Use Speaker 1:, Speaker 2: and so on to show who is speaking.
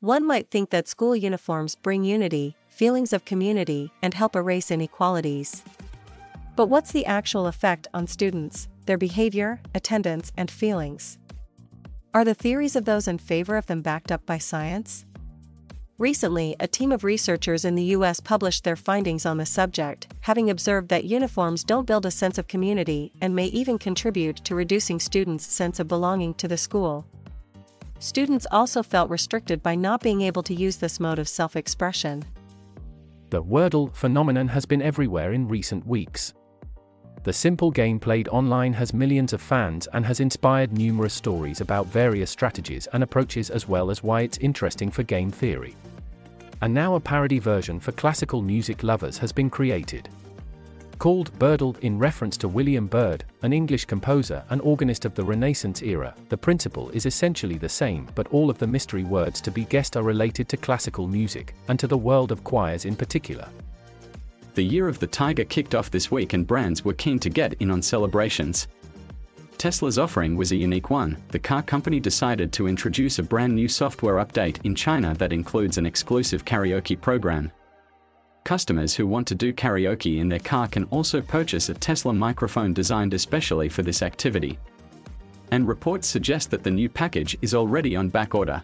Speaker 1: One might think that school uniforms bring unity, feelings of community, and help erase inequalities. But what's the actual effect on students, their behavior, attendance, and feelings? Are the theories of those in favor of them backed up by science? Recently, a team of researchers in the US published their findings on the subject, having observed that uniforms don't build a sense of community and may even contribute to reducing students' sense of belonging to the school. Students also felt restricted by not being able to use this mode of self expression.
Speaker 2: The Wordle phenomenon has been everywhere in recent weeks. The simple game played online has millions of fans and has inspired numerous stories about various strategies and approaches as well as why it's interesting for game theory. And now a parody version for classical music lovers has been created. Called Byrdle in reference to William Byrd, an English composer and organist of the Renaissance era, the principle is essentially the same but all of the mystery words to be guessed are related to classical music, and to the world of choirs in particular.
Speaker 3: The Year of the Tiger kicked off this week and brands were keen to get in on celebrations. Tesla's offering was a unique one. The car company decided to introduce a brand new software update in China that includes an exclusive karaoke program. Customers who want to do karaoke in their car can also purchase a Tesla microphone designed especially for this activity. And reports suggest that the new package is already on back order.